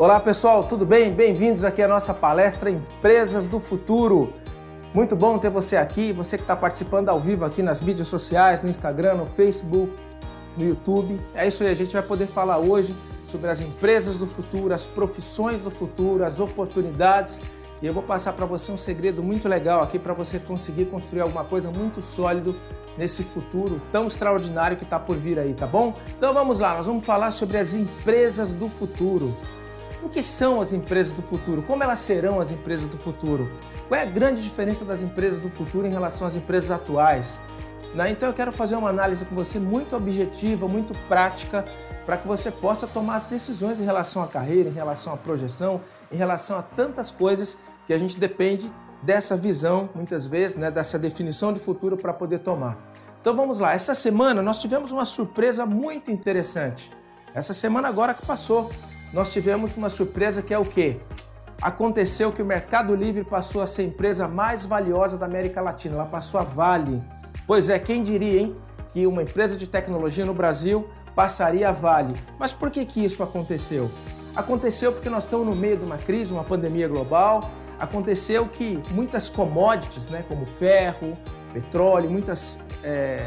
Olá pessoal, tudo bem? Bem-vindos aqui à nossa palestra Empresas do Futuro. Muito bom ter você aqui, você que está participando ao vivo aqui nas mídias sociais, no Instagram, no Facebook, no YouTube. É isso aí, a gente vai poder falar hoje sobre as empresas do futuro, as profissões do futuro, as oportunidades. E eu vou passar para você um segredo muito legal aqui para você conseguir construir alguma coisa muito sólido nesse futuro tão extraordinário que está por vir aí, tá bom? Então vamos lá, nós vamos falar sobre as empresas do futuro. O que são as empresas do futuro? Como elas serão as empresas do futuro? Qual é a grande diferença das empresas do futuro em relação às empresas atuais? Né? Então eu quero fazer uma análise com você muito objetiva, muito prática, para que você possa tomar as decisões em relação à carreira, em relação à projeção, em relação a tantas coisas que a gente depende dessa visão, muitas vezes, né, dessa definição de futuro para poder tomar. Então vamos lá, essa semana nós tivemos uma surpresa muito interessante. Essa semana agora que passou, nós tivemos uma surpresa que é o quê? Aconteceu que o Mercado Livre passou a ser a empresa mais valiosa da América Latina, ela passou a Vale. Pois é, quem diria, hein, que uma empresa de tecnologia no Brasil passaria a Vale. Mas por que que isso aconteceu? Aconteceu porque nós estamos no meio de uma crise, uma pandemia global. Aconteceu que muitas commodities, né, como ferro, petróleo, muitas é,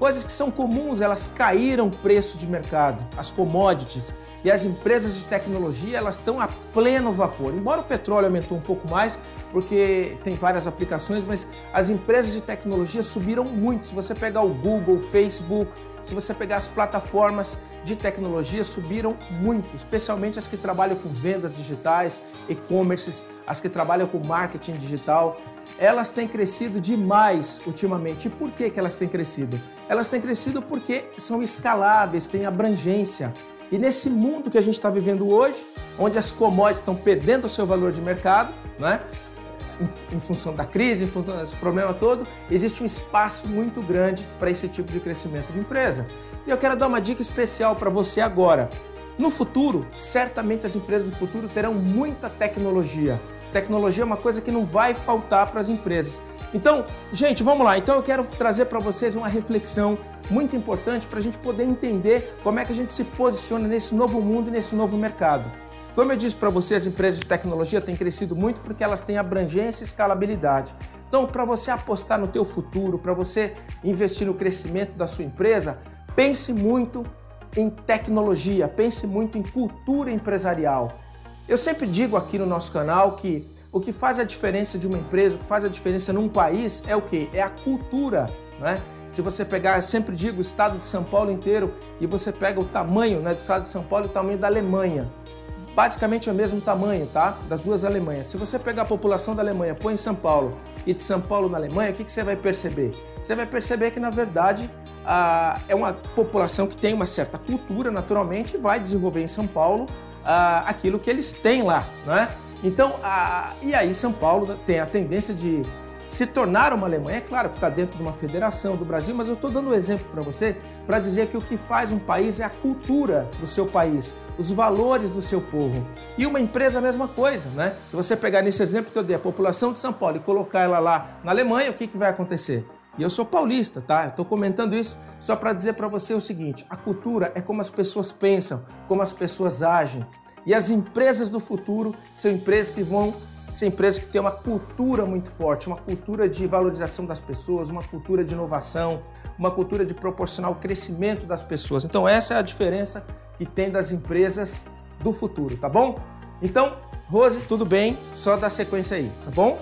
Coisas que são comuns, elas caíram o preço de mercado, as commodities. E as empresas de tecnologia, elas estão a pleno vapor. Embora o petróleo aumentou um pouco mais, porque tem várias aplicações, mas as empresas de tecnologia subiram muito. Se você pegar o Google, Facebook, se você pegar as plataformas de tecnologia, subiram muito, especialmente as que trabalham com vendas digitais, e-commerces, as que trabalham com marketing digital elas têm crescido demais ultimamente. E por que, que elas têm crescido? Elas têm crescido porque são escaláveis, têm abrangência. E nesse mundo que a gente está vivendo hoje, onde as commodities estão perdendo o seu valor de mercado, né? em função da crise, em função desse problema todo, existe um espaço muito grande para esse tipo de crescimento de empresa. E eu quero dar uma dica especial para você agora. No futuro, certamente as empresas do futuro terão muita tecnologia, Tecnologia é uma coisa que não vai faltar para as empresas. Então, gente, vamos lá. Então eu quero trazer para vocês uma reflexão muito importante para a gente poder entender como é que a gente se posiciona nesse novo mundo e nesse novo mercado. Como eu disse para vocês, as empresas de tecnologia têm crescido muito porque elas têm abrangência e escalabilidade. Então, para você apostar no teu futuro, para você investir no crescimento da sua empresa, pense muito em tecnologia, pense muito em cultura empresarial. Eu sempre digo aqui no nosso canal que o que faz a diferença de uma empresa, o que faz a diferença num país é o que? É a cultura, né? Se você pegar, eu sempre digo, o estado de São Paulo inteiro e você pega o tamanho né, do estado de São Paulo e o tamanho da Alemanha. Basicamente é o mesmo tamanho, tá? Das duas Alemanhas. Se você pegar a população da Alemanha, põe em São Paulo e de São Paulo na Alemanha, o que, que você vai perceber? Você vai perceber que, na verdade, a, é uma população que tem uma certa cultura, naturalmente, e vai desenvolver em São Paulo ah, aquilo que eles têm lá, né? Então, ah, e aí São Paulo tem a tendência de se tornar uma Alemanha. É claro que está dentro de uma federação do Brasil, mas eu estou dando um exemplo para você para dizer que o que faz um país é a cultura do seu país, os valores do seu povo. E uma empresa a mesma coisa, né? Se você pegar nesse exemplo que eu dei, a população de São Paulo e colocar ela lá na Alemanha, o que, que vai acontecer? E eu sou paulista, tá? Eu estou comentando isso só para dizer para você o seguinte: a cultura é como as pessoas pensam, como as pessoas agem. E as empresas do futuro são empresas que vão ser empresas que têm uma cultura muito forte, uma cultura de valorização das pessoas, uma cultura de inovação, uma cultura de proporcionar o crescimento das pessoas. Então essa é a diferença que tem das empresas do futuro, tá bom? Então, Rose, tudo bem? Só dá sequência aí, tá bom?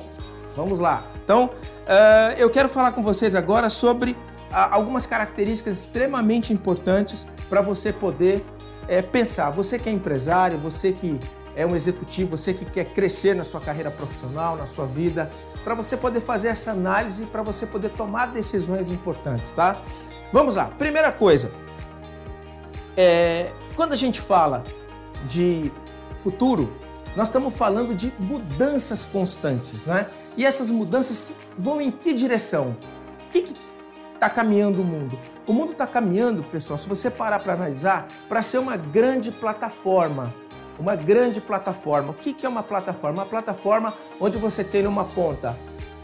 Vamos lá. Então, uh, eu quero falar com vocês agora sobre uh, algumas características extremamente importantes para você poder uh, pensar. Você que é empresário, você que é um executivo, você que quer crescer na sua carreira profissional, na sua vida, para você poder fazer essa análise, para você poder tomar decisões importantes, tá? Vamos lá. Primeira coisa, é, quando a gente fala de futuro, nós estamos falando de mudanças constantes, né? E essas mudanças vão em que direção? O que está caminhando o mundo? O mundo está caminhando, pessoal, se você parar para analisar, para ser uma grande plataforma. Uma grande plataforma. O que, é uma plataforma? Uma plataforma onde você tem numa ponta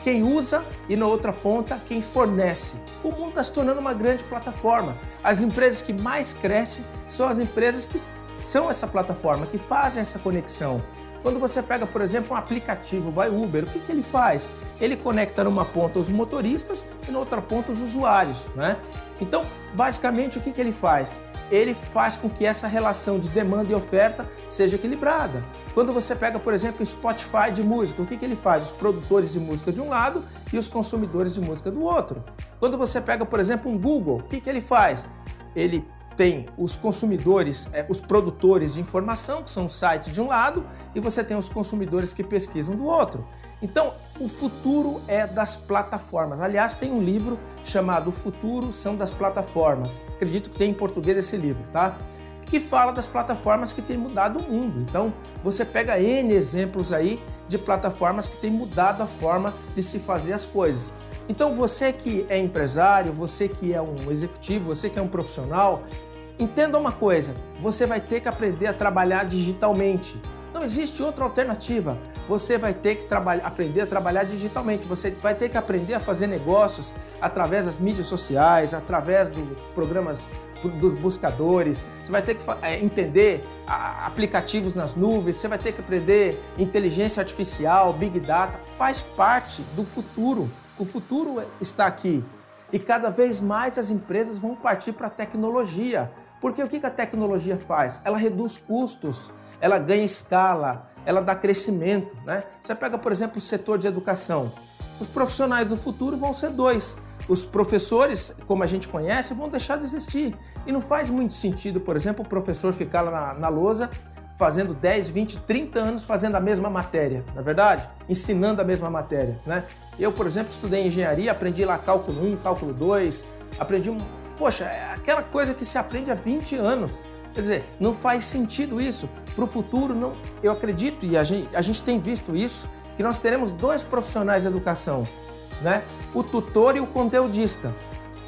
quem usa e na outra ponta quem fornece. O mundo está se tornando uma grande plataforma. As empresas que mais crescem são as empresas que são essa plataforma, que fazem essa conexão. Quando você pega, por exemplo, um aplicativo, vai Uber, o que, que ele faz? Ele conecta numa ponta os motoristas e na outra ponta os usuários, né? Então, basicamente, o que, que ele faz? Ele faz com que essa relação de demanda e oferta seja equilibrada. Quando você pega, por exemplo, Spotify de música, o que, que ele faz? Os produtores de música de um lado e os consumidores de música do outro. Quando você pega, por exemplo, um Google, o que, que ele faz? Ele tem os consumidores, é, os produtores de informação, que são os sites de um lado, e você tem os consumidores que pesquisam do outro. Então, o futuro é das plataformas. Aliás, tem um livro chamado O Futuro são das Plataformas. Acredito que tem em português esse livro, tá? Que fala das plataformas que têm mudado o mundo. Então, você pega N exemplos aí de plataformas que têm mudado a forma de se fazer as coisas. Então você que é empresário, você que é um executivo, você que é um profissional, entenda uma coisa: você vai ter que aprender a trabalhar digitalmente. Não existe outra alternativa. Você vai ter que aprender a trabalhar digitalmente. Você vai ter que aprender a fazer negócios através das mídias sociais, através dos programas dos buscadores. Você vai ter que é, entender aplicativos nas nuvens. Você vai ter que aprender inteligência artificial, big data. Faz parte do futuro. O futuro está aqui e cada vez mais as empresas vão partir para a tecnologia. Porque o que a tecnologia faz? Ela reduz custos, ela ganha escala, ela dá crescimento. Né? Você pega, por exemplo, o setor de educação. Os profissionais do futuro vão ser dois. Os professores, como a gente conhece, vão deixar de existir. E não faz muito sentido, por exemplo, o professor ficar lá na, na lousa fazendo 10, 20, 30 anos fazendo a mesma matéria, na é verdade? Ensinando a mesma matéria, né? Eu, por exemplo, estudei engenharia, aprendi lá cálculo 1, cálculo 2, aprendi um... Poxa, é aquela coisa que se aprende há 20 anos. Quer dizer, não faz sentido isso. Para o futuro, não, eu acredito, e a gente, a gente tem visto isso, que nós teremos dois profissionais de educação, né? O tutor e o conteudista.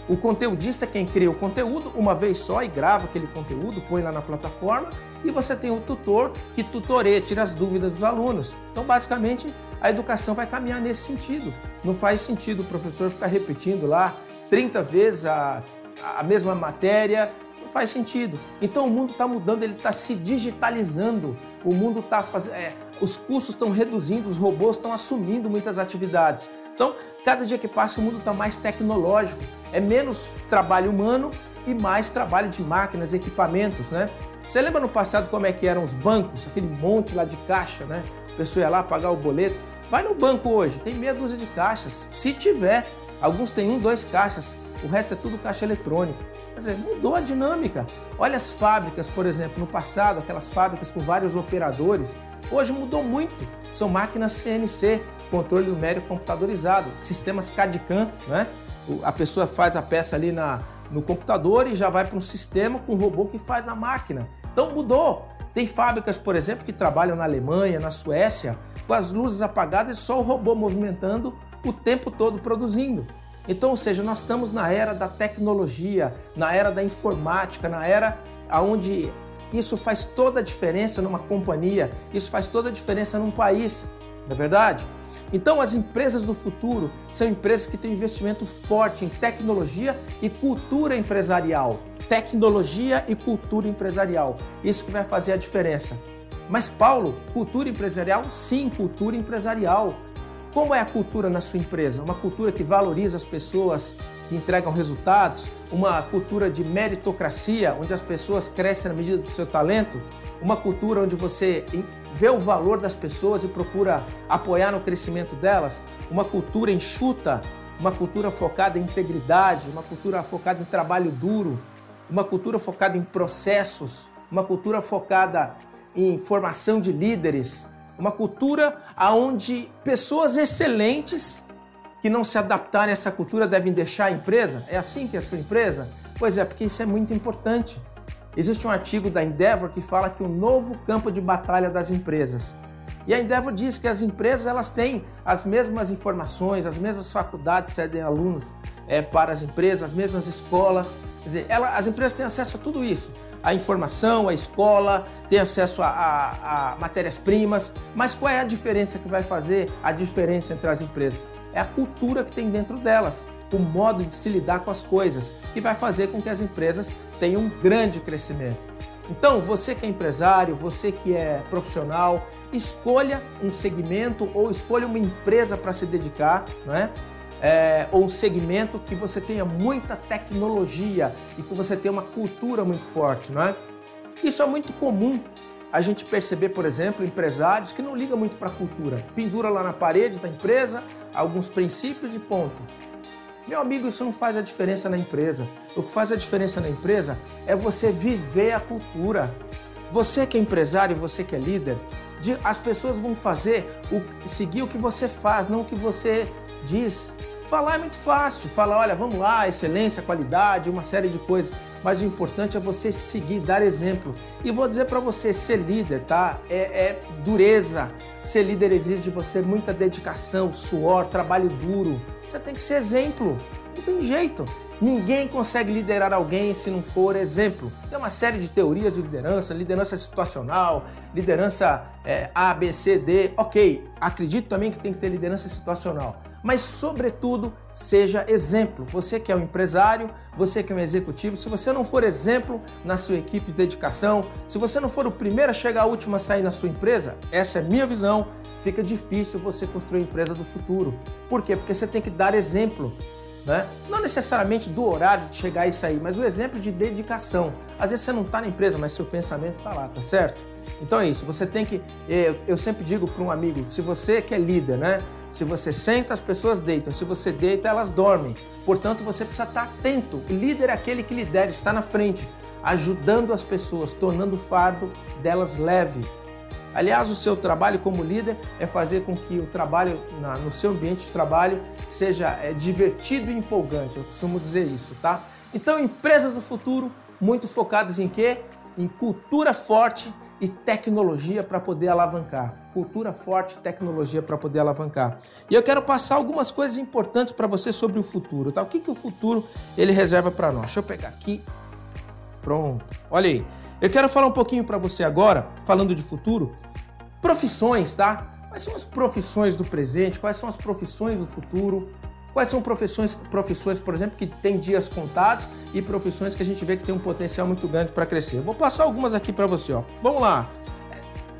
O conteudista é quem cria o conteúdo uma vez só e grava aquele conteúdo, põe lá na plataforma, e você tem o tutor que tutoreia, tira as dúvidas dos alunos. Então, basicamente, a educação vai caminhar nesse sentido. Não faz sentido o professor ficar repetindo lá 30 vezes a, a mesma matéria, faz sentido. Então o mundo está mudando, ele está se digitalizando, o mundo está fazendo. É, os custos estão reduzindo, os robôs estão assumindo muitas atividades. Então, cada dia que passa, o mundo está mais tecnológico, é menos trabalho humano e mais trabalho de máquinas, equipamentos, né? Você lembra no passado como é que eram os bancos, aquele monte lá de caixa, né? A pessoa ia lá pagar o boleto. Vai no banco hoje, tem meia dúzia de caixas. Se tiver, alguns têm um, dois caixas, o resto é tudo caixa eletrônico. Quer dizer, mudou a dinâmica. Olha as fábricas, por exemplo, no passado, aquelas fábricas com vários operadores, hoje mudou muito. São máquinas CNC, controle numérico computadorizado, sistemas CAD-CAM, né? A pessoa faz a peça ali na, no computador e já vai para um sistema com um robô que faz a máquina. Então mudou. Tem fábricas, por exemplo, que trabalham na Alemanha, na Suécia, com as luzes apagadas e só o robô movimentando o tempo todo produzindo. Então, ou seja, nós estamos na era da tecnologia, na era da informática, na era onde isso faz toda a diferença numa companhia, isso faz toda a diferença num país, não é verdade? Então, as empresas do futuro são empresas que têm investimento forte em tecnologia e cultura empresarial. Tecnologia e cultura empresarial. Isso que vai fazer a diferença. Mas, Paulo, cultura empresarial? Sim, cultura empresarial. Como é a cultura na sua empresa? Uma cultura que valoriza as pessoas que entregam resultados? Uma cultura de meritocracia, onde as pessoas crescem na medida do seu talento? Uma cultura onde você vê o valor das pessoas e procura apoiar no crescimento delas, uma cultura enxuta, uma cultura focada em integridade, uma cultura focada em trabalho duro, uma cultura focada em processos, uma cultura focada em formação de líderes, uma cultura onde pessoas excelentes que não se adaptarem a essa cultura devem deixar a empresa? É assim que é a sua empresa? Pois é, porque isso é muito importante. Existe um artigo da Endeavor que fala que o novo campo de batalha das empresas. E a Endeavor diz que as empresas elas têm as mesmas informações, as mesmas faculdades cedem alunos é, para as empresas, as mesmas escolas. Quer dizer, ela, as empresas têm acesso a tudo isso. A informação, a escola, tem acesso a, a, a matérias-primas. Mas qual é a diferença que vai fazer a diferença entre as empresas? é a cultura que tem dentro delas, o modo de se lidar com as coisas, que vai fazer com que as empresas tenham um grande crescimento. Então, você que é empresário, você que é profissional, escolha um segmento ou escolha uma empresa para se dedicar, né? É, ou um segmento que você tenha muita tecnologia e que você tenha uma cultura muito forte, não é? Isso é muito comum a gente perceber, por exemplo, empresários que não ligam muito para a cultura. Pendura lá na parede da empresa alguns princípios e ponto. Meu amigo, isso não faz a diferença na empresa. O que faz a diferença na empresa é você viver a cultura. Você que é empresário, você que é líder, as pessoas vão fazer o, seguir o que você faz, não o que você diz. Falar é muito fácil, falar, olha, vamos lá, excelência, qualidade, uma série de coisas. Mas o importante é você seguir, dar exemplo. E vou dizer para você, ser líder, tá? É, é dureza. Ser líder exige de você muita dedicação, suor, trabalho duro. Você tem que ser exemplo. Não tem jeito. Ninguém consegue liderar alguém se não for exemplo. Tem uma série de teorias de liderança, liderança situacional, liderança é, A, B, C, D. Ok, acredito também que tem que ter liderança situacional. Mas, sobretudo, seja exemplo. Você que é um empresário, você que é um executivo, se você não for exemplo na sua equipe de dedicação, se você não for o primeiro a chegar, a última a sair na sua empresa, essa é minha visão, fica difícil você construir a empresa do futuro. Por quê? Porque você tem que dar exemplo. Né? Não necessariamente do horário de chegar e sair, mas o exemplo de dedicação. Às vezes você não está na empresa, mas seu pensamento está lá, tá certo? Então é isso, você tem que. Eu sempre digo para um amigo: se você que é líder, né? Se você senta, as pessoas deitam. Se você deita, elas dormem. Portanto, você precisa estar atento. O líder é aquele que lidera, está na frente, ajudando as pessoas, tornando o fardo delas leve. Aliás, o seu trabalho como líder é fazer com que o trabalho na, no seu ambiente de trabalho seja é, divertido e empolgante. Eu costumo dizer isso, tá? Então, empresas do futuro muito focadas em quê? Em cultura forte e tecnologia para poder alavancar. Cultura forte, tecnologia para poder alavancar. E eu quero passar algumas coisas importantes para você sobre o futuro, tá? O que, que o futuro ele reserva para nós? Deixa eu pegar aqui. Pronto. Olha aí. Eu quero falar um pouquinho para você agora, falando de futuro, profissões, tá? Quais são as profissões do presente? Quais são as profissões do futuro? Quais são profissões, profissões, por exemplo, que têm dias contados e profissões que a gente vê que tem um potencial muito grande para crescer? vou passar algumas aqui para você, ó. Vamos lá.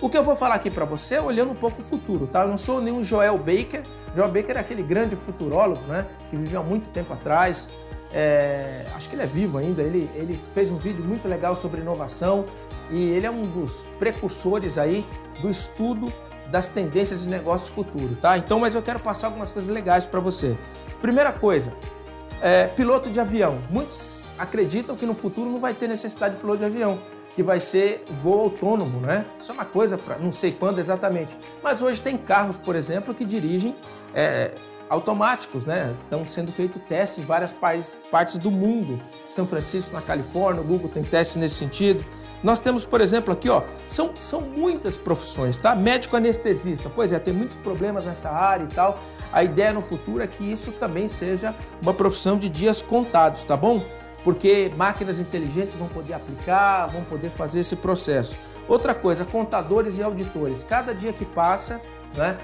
O que eu vou falar aqui para você é olhando um pouco o futuro, tá? Eu não sou nenhum Joel Baker. Joel Baker é aquele grande futurólogo, né? Que viveu há muito tempo atrás, é, acho que ele é vivo ainda, ele, ele fez um vídeo muito legal sobre inovação e ele é um dos precursores aí do estudo das tendências de negócio futuro, tá? Então, mas eu quero passar algumas coisas legais para você. Primeira coisa, é, piloto de avião. Muitos acreditam que no futuro não vai ter necessidade de piloto de avião, que vai ser voo autônomo, né? Isso é uma coisa para não sei quando exatamente. Mas hoje tem carros, por exemplo, que dirigem é, automáticos, né? Estão sendo feito testes em várias partes do mundo. São Francisco, na Califórnia, o Google tem testes nesse sentido. Nós temos, por exemplo, aqui, ó, são, são muitas profissões, tá? Médico anestesista, pois é, tem muitos problemas nessa área e tal. A ideia no futuro é que isso também seja uma profissão de dias contados, tá bom? Porque máquinas inteligentes vão poder aplicar, vão poder fazer esse processo. Outra coisa, contadores e auditores. Cada dia que passa, né,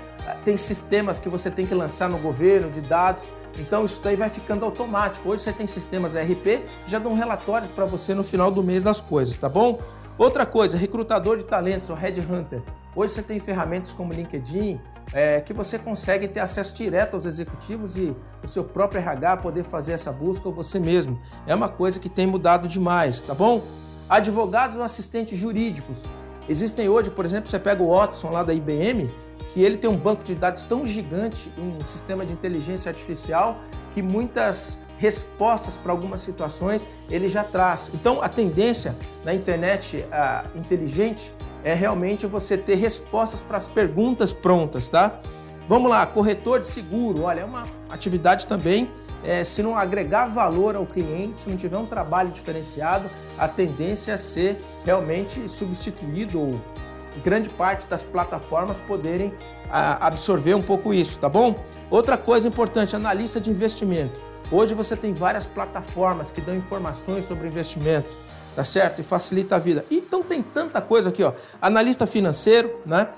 tem sistemas que você tem que lançar no governo de dados. Então isso daí vai ficando automático. Hoje você tem sistemas que já dão relatórios para você no final do mês das coisas, tá bom? Outra coisa, recrutador de talentos, o Headhunter. Hoje você tem ferramentas como LinkedIn, é, que você consegue ter acesso direto aos executivos e o seu próprio RH poder fazer essa busca você mesmo. É uma coisa que tem mudado demais, tá bom? Advogados ou assistentes jurídicos. Existem hoje, por exemplo, você pega o Watson lá da IBM, que ele tem um banco de dados tão gigante, um sistema de inteligência artificial, que muitas respostas para algumas situações ele já traz. Então, a tendência na internet uh, inteligente é realmente você ter respostas para as perguntas prontas, tá? Vamos lá, corretor de seguro, olha, é uma atividade também, é, se não agregar valor ao cliente, se não tiver um trabalho diferenciado, a tendência é ser realmente substituído ou grande parte das plataformas poderem a, absorver um pouco isso, tá bom? Outra coisa importante, analista de investimento. Hoje você tem várias plataformas que dão informações sobre investimento, tá certo? E facilita a vida. Então tem tanta coisa aqui, ó. Analista financeiro, né?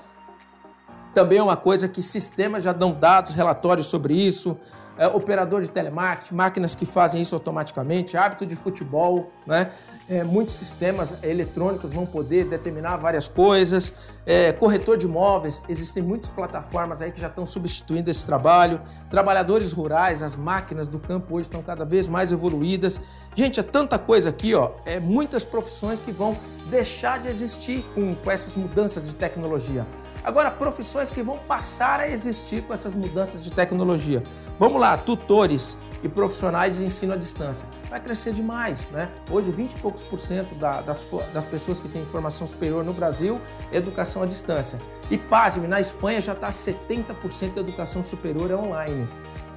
Também é uma coisa que sistemas já dão dados, relatórios sobre isso. É, operador de telemarketing, máquinas que fazem isso automaticamente, hábito de futebol, né? É, muitos sistemas eletrônicos vão poder determinar várias coisas. É, corretor de imóveis, existem muitas plataformas aí que já estão substituindo esse trabalho. Trabalhadores rurais, as máquinas do campo hoje estão cada vez mais evoluídas. Gente, é tanta coisa aqui, ó, é muitas profissões que vão deixar de existir com, com essas mudanças de tecnologia. Agora, profissões que vão passar a existir com essas mudanças de tecnologia. Vamos lá, tutores e profissionais de ensino à distância. Vai crescer demais, né? Hoje, 20 e poucos por cento da, das, das pessoas que têm formação superior no Brasil é educação à distância. E pasme, na Espanha já está 70% da educação superior é online.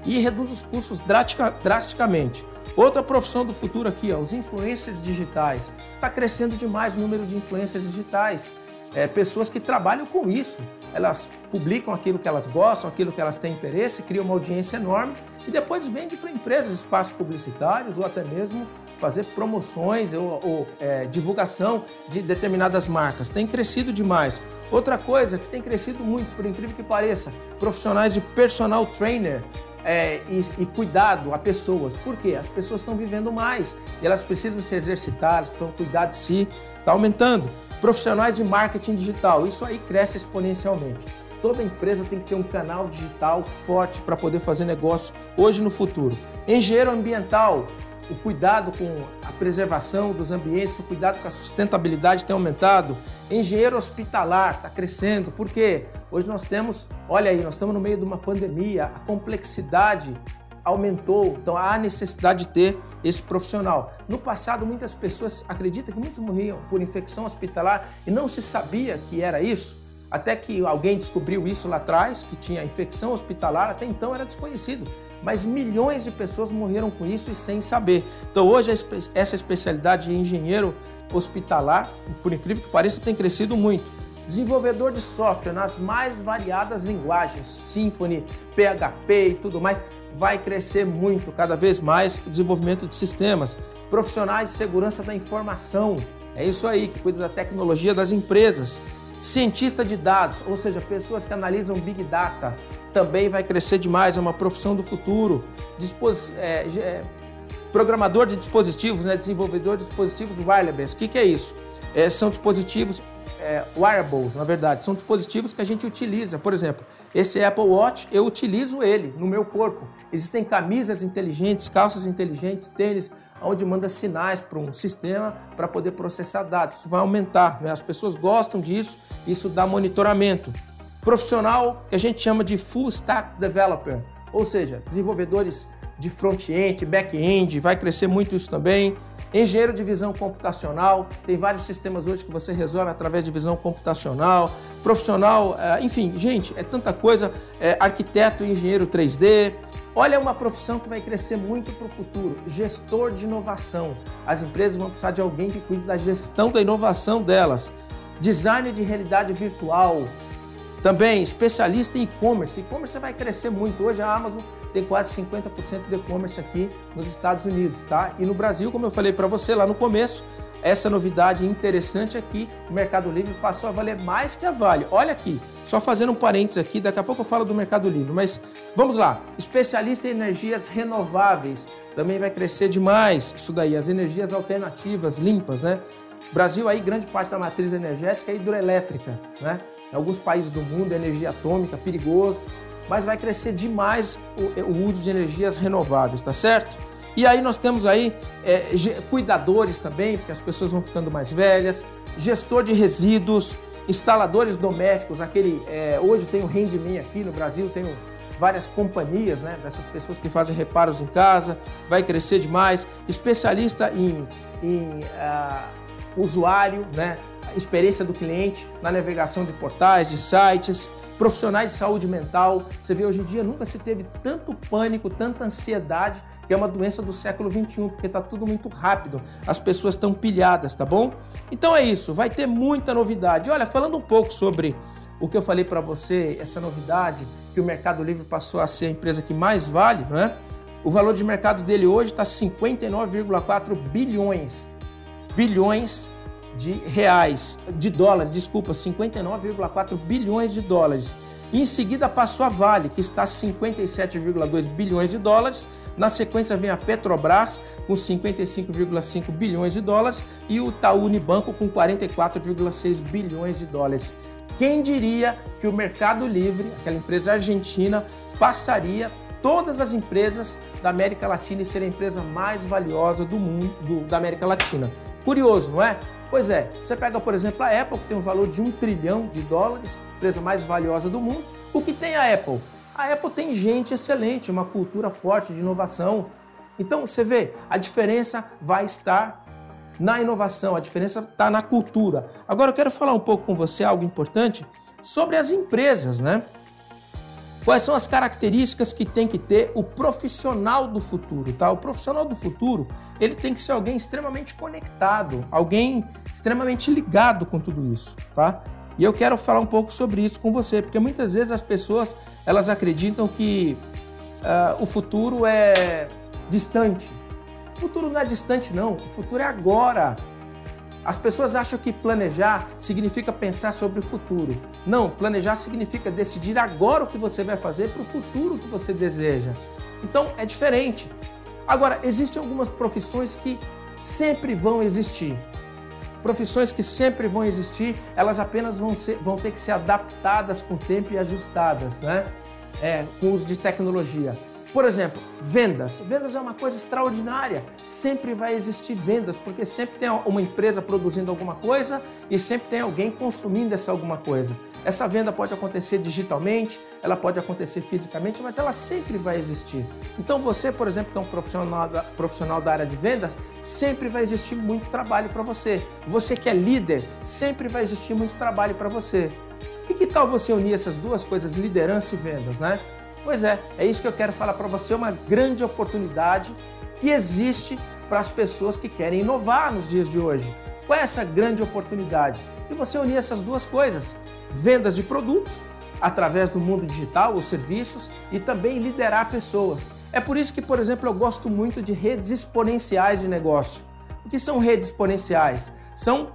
E reduz os custos drasticamente. Outra profissão do futuro aqui, ó, os influencers digitais. Está crescendo demais o número de influencers digitais. É, pessoas que trabalham com isso elas publicam aquilo que elas gostam, aquilo que elas têm interesse, criam uma audiência enorme e depois vendem para empresas, espaços publicitários ou até mesmo fazer promoções ou, ou é, divulgação de determinadas marcas. Tem crescido demais. Outra coisa que tem crescido muito, por incrível que pareça, profissionais de personal trainer é, e, e, cuidado a pessoas. Por quê? As pessoas estão vivendo mais e elas precisam se exercitar, elas precisam cuidar de si, está aumentando. Profissionais de marketing digital, isso aí cresce exponencialmente. Toda empresa tem que ter um canal digital forte para poder fazer negócio hoje e no futuro. Engenheiro ambiental, o cuidado com a preservação dos ambientes, o cuidado com a sustentabilidade tem aumentado. Engenheiro hospitalar está crescendo, porque hoje nós temos, olha aí, nós estamos no meio de uma pandemia, a complexidade aumentou, então há necessidade de ter esse profissional. No passado, muitas pessoas acreditam que muitos morriam por infecção hospitalar e não se sabia que era isso, até que alguém descobriu isso lá atrás, que tinha infecção hospitalar, até então era desconhecido. Mas milhões de pessoas morreram com isso e sem saber. Então hoje essa especialidade de engenheiro hospitalar, por incrível que pareça, tem crescido muito. Desenvolvedor de software nas mais variadas linguagens, Symfony, PHP e tudo mais vai crescer muito, cada vez mais, o desenvolvimento de sistemas. Profissionais de segurança da informação, é isso aí, que cuida da tecnologia das empresas. Cientista de dados, ou seja, pessoas que analisam Big Data, também vai crescer demais, é uma profissão do futuro. Dispos, é, é, programador de dispositivos, né, desenvolvedor de dispositivos wireless, o que, que é isso? É, são dispositivos é, wearables, na verdade, são dispositivos que a gente utiliza. Por exemplo, esse Apple Watch, eu utilizo ele no meu corpo. Existem camisas inteligentes, calças inteligentes, tênis, onde manda sinais para um sistema para poder processar dados. Isso vai aumentar, né? as pessoas gostam disso, isso dá monitoramento. Profissional que a gente chama de Full Stack Developer, ou seja, desenvolvedores de front-end, back-end, vai crescer muito isso também. Engenheiro de visão computacional, tem vários sistemas hoje que você resolve através de visão computacional. Profissional, eh, enfim, gente, é tanta coisa. É, arquiteto engenheiro 3D. Olha uma profissão que vai crescer muito para o futuro: gestor de inovação. As empresas vão precisar de alguém que cuide da gestão da inovação delas. Design de realidade virtual. Também especialista em e-commerce. E-commerce vai crescer muito. Hoje a Amazon tem quase 50% de e-commerce aqui nos Estados Unidos, tá? E no Brasil, como eu falei para você lá no começo, essa novidade interessante aqui, é o Mercado Livre passou a valer mais que a Vale. Olha aqui, só fazendo um parênteses aqui, daqui a pouco eu falo do Mercado Livre, mas vamos lá. Especialista em energias renováveis, também vai crescer demais isso daí, as energias alternativas, limpas, né? Brasil aí, grande parte da matriz energética é hidroelétrica, né? Em alguns países do mundo, energia atômica, perigoso mas vai crescer demais o, o uso de energias renováveis, tá certo? E aí nós temos aí é, cuidadores também, porque as pessoas vão ficando mais velhas, gestor de resíduos, instaladores domésticos, aquele é, hoje tem o Rendimento aqui no Brasil, tem várias companhias, né, dessas pessoas que fazem reparos em casa, vai crescer demais, especialista em, em uh, usuário, né, experiência do cliente na navegação de portais, de sites, profissionais de saúde mental. Você vê hoje em dia nunca se teve tanto pânico, tanta ansiedade, que é uma doença do século 21, porque está tudo muito rápido, as pessoas estão pilhadas, tá bom? Então é isso, vai ter muita novidade. Olha, falando um pouco sobre o que eu falei para você, essa novidade, que o Mercado Livre passou a ser a empresa que mais vale, não é? O valor de mercado dele hoje está 59,4 bilhões. Bilhões de reais, de dólares, desculpa, 59,4 bilhões de dólares. Em seguida passou a Vale, que está 57,2 bilhões de dólares. Na sequência vem a Petrobras com 55,5 bilhões de dólares e o Itaú Unibanco com 44,6 bilhões de dólares. Quem diria que o Mercado Livre, aquela empresa argentina, passaria todas as empresas da América Latina e ser a empresa mais valiosa do mundo, do, da América Latina? Curioso, não é? Pois é, você pega, por exemplo, a Apple, que tem um valor de um trilhão de dólares, empresa mais valiosa do mundo. O que tem a Apple? A Apple tem gente excelente, uma cultura forte de inovação. Então, você vê, a diferença vai estar na inovação, a diferença está na cultura. Agora, eu quero falar um pouco com você algo importante sobre as empresas, né? Quais são as características que tem que ter o profissional do futuro, tá? O profissional do futuro, ele tem que ser alguém extremamente conectado, alguém extremamente ligado com tudo isso, tá? E eu quero falar um pouco sobre isso com você, porque muitas vezes as pessoas, elas acreditam que uh, o futuro é distante. O futuro não é distante não, o futuro é agora. As pessoas acham que planejar significa pensar sobre o futuro. Não, planejar significa decidir agora o que você vai fazer para o futuro que você deseja. Então é diferente. Agora, existem algumas profissões que sempre vão existir. Profissões que sempre vão existir, elas apenas vão, ser, vão ter que ser adaptadas com o tempo e ajustadas, né? É, com o uso de tecnologia. Por exemplo, vendas. Vendas é uma coisa extraordinária. Sempre vai existir vendas, porque sempre tem uma empresa produzindo alguma coisa e sempre tem alguém consumindo essa alguma coisa. Essa venda pode acontecer digitalmente, ela pode acontecer fisicamente, mas ela sempre vai existir. Então você, por exemplo, que é um profissional da, profissional da área de vendas, sempre vai existir muito trabalho para você. Você que é líder, sempre vai existir muito trabalho para você. E que tal você unir essas duas coisas, liderança e vendas, né? Pois é, é isso que eu quero falar para você, uma grande oportunidade que existe para as pessoas que querem inovar nos dias de hoje. Qual é essa grande oportunidade? E você unir essas duas coisas: vendas de produtos através do mundo digital, os serviços e também liderar pessoas. É por isso que, por exemplo, eu gosto muito de redes exponenciais de negócio. O que são redes exponenciais? São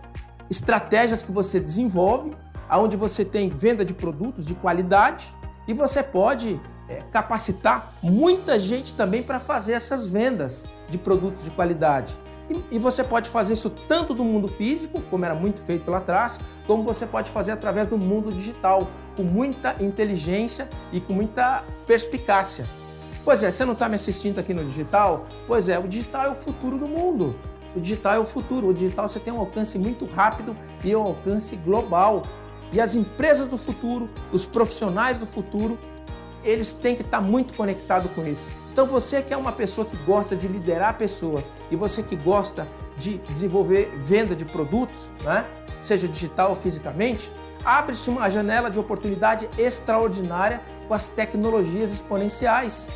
estratégias que você desenvolve, onde você tem venda de produtos de qualidade e você pode é, capacitar muita gente também para fazer essas vendas de produtos de qualidade. E, e você pode fazer isso tanto do mundo físico, como era muito feito lá atrás, como você pode fazer através do mundo digital, com muita inteligência e com muita perspicácia. Pois é, você não está me assistindo aqui no digital? Pois é, o digital é o futuro do mundo. O digital é o futuro. O digital você tem um alcance muito rápido e um alcance global. E as empresas do futuro, os profissionais do futuro, eles têm que estar muito conectados com isso. Então você que é uma pessoa que gosta de liderar pessoas e você que gosta de desenvolver venda de produtos, né? seja digital ou fisicamente, abre-se uma janela de oportunidade extraordinária com as tecnologias exponenciais.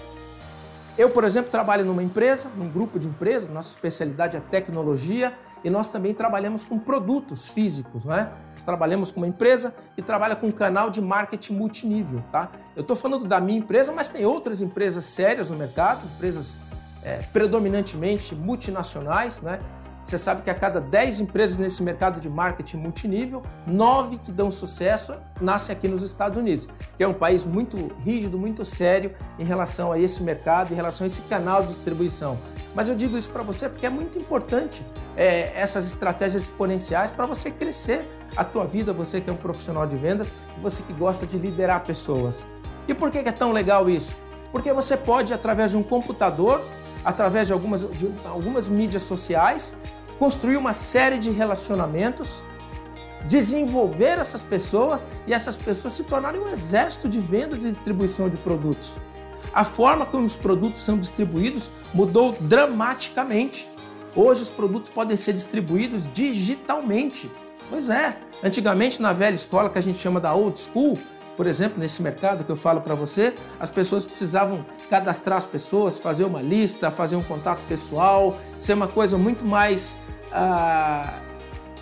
Eu, por exemplo, trabalho numa empresa, num grupo de empresas, nossa especialidade é tecnologia e nós também trabalhamos com produtos físicos, né? Nós trabalhamos com uma empresa que trabalha com um canal de marketing multinível, tá? Eu estou falando da minha empresa, mas tem outras empresas sérias no mercado, empresas é, predominantemente multinacionais, né? Você sabe que a cada 10 empresas nesse mercado de marketing multinível, 9 que dão sucesso nascem aqui nos Estados Unidos, que é um país muito rígido, muito sério em relação a esse mercado, em relação a esse canal de distribuição. Mas eu digo isso para você porque é muito importante é, essas estratégias exponenciais para você crescer a tua vida, você que é um profissional de vendas, você que gosta de liderar pessoas. E por que é tão legal isso? Porque você pode, através de um computador, através de algumas, de algumas mídias sociais, construir uma série de relacionamentos, desenvolver essas pessoas e essas pessoas se tornarem um exército de vendas e distribuição de produtos. A forma como os produtos são distribuídos mudou dramaticamente. Hoje os produtos podem ser distribuídos digitalmente. Pois é, antigamente na velha escola que a gente chama da old school, por exemplo, nesse mercado que eu falo para você, as pessoas precisavam cadastrar as pessoas, fazer uma lista, fazer um contato pessoal, ser uma coisa muito mais uh,